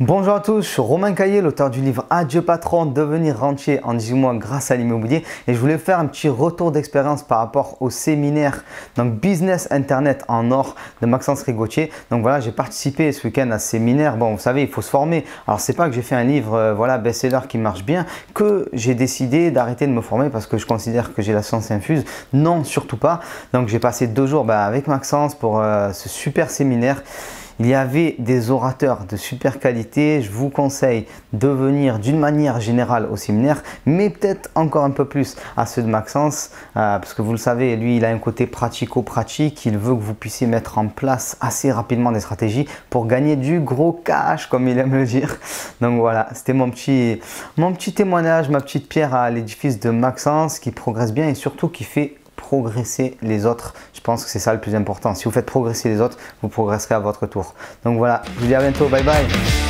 Bonjour à tous, je suis Romain Caillé, l'auteur du livre Adieu patron, devenir rentier en 18 mois grâce à l'immobilier et je voulais faire un petit retour d'expérience par rapport au séminaire donc Business Internet en or de Maxence Rigotier. Donc voilà, j'ai participé ce week-end à ce séminaire. Bon, vous savez, il faut se former. Alors c'est pas que j'ai fait un livre euh, voilà best-seller qui marche bien que j'ai décidé d'arrêter de me former parce que je considère que j'ai la science infuse. Non, surtout pas. Donc j'ai passé deux jours bah, avec Maxence pour euh, ce super séminaire. Il y avait des orateurs de super qualité. Je vous conseille de venir d'une manière générale au séminaire, mais peut-être encore un peu plus à ceux de Maxence, euh, parce que vous le savez, lui, il a un côté pratico-pratique. Il veut que vous puissiez mettre en place assez rapidement des stratégies pour gagner du gros cash, comme il aime le dire. Donc voilà, c'était mon petit, mon petit témoignage, ma petite pierre à l'édifice de Maxence qui progresse bien et surtout qui fait progresser les autres. Je pense que c'est ça le plus important. Si vous faites progresser les autres, vous progresserez à votre tour. Donc voilà, je vous dis à bientôt. Bye bye.